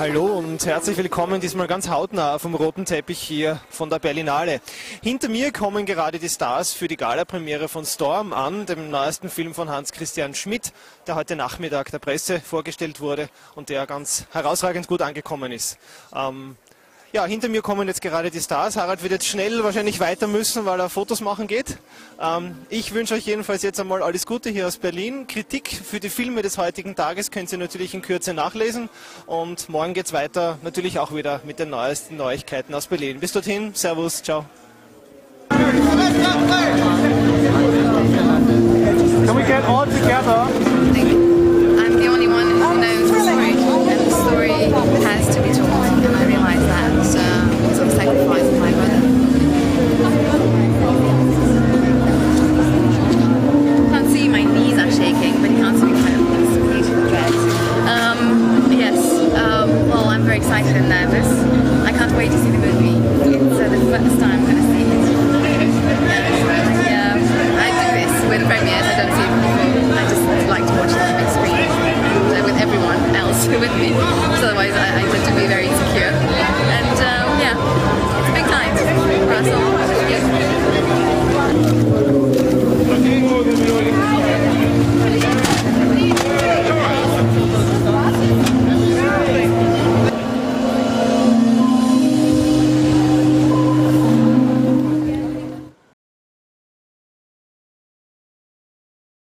und herzlich willkommen diesmal ganz hautnah vom roten Teppich hier von der Berlinale. Hinter mir kommen gerade die Stars für die Gala-Premiere von Storm an, dem neuesten Film von Hans-Christian Schmidt, der heute Nachmittag der Presse vorgestellt wurde und der ganz herausragend gut angekommen ist. Ähm, ja, hinter mir kommen jetzt gerade die Stars. Harald wird jetzt schnell wahrscheinlich weiter müssen, weil er Fotos machen geht. Ähm, ich wünsche euch jedenfalls jetzt einmal alles Gute hier aus Berlin. Kritik für die Filme des heutigen Tages könnt ihr natürlich in Kürze nachlesen. Und morgen geht es weiter, natürlich auch wieder mit den neuesten Neuigkeiten aus Berlin. Bis dorthin, Servus, ciao. nervous. I can't wait to see the movie. It's uh, the first time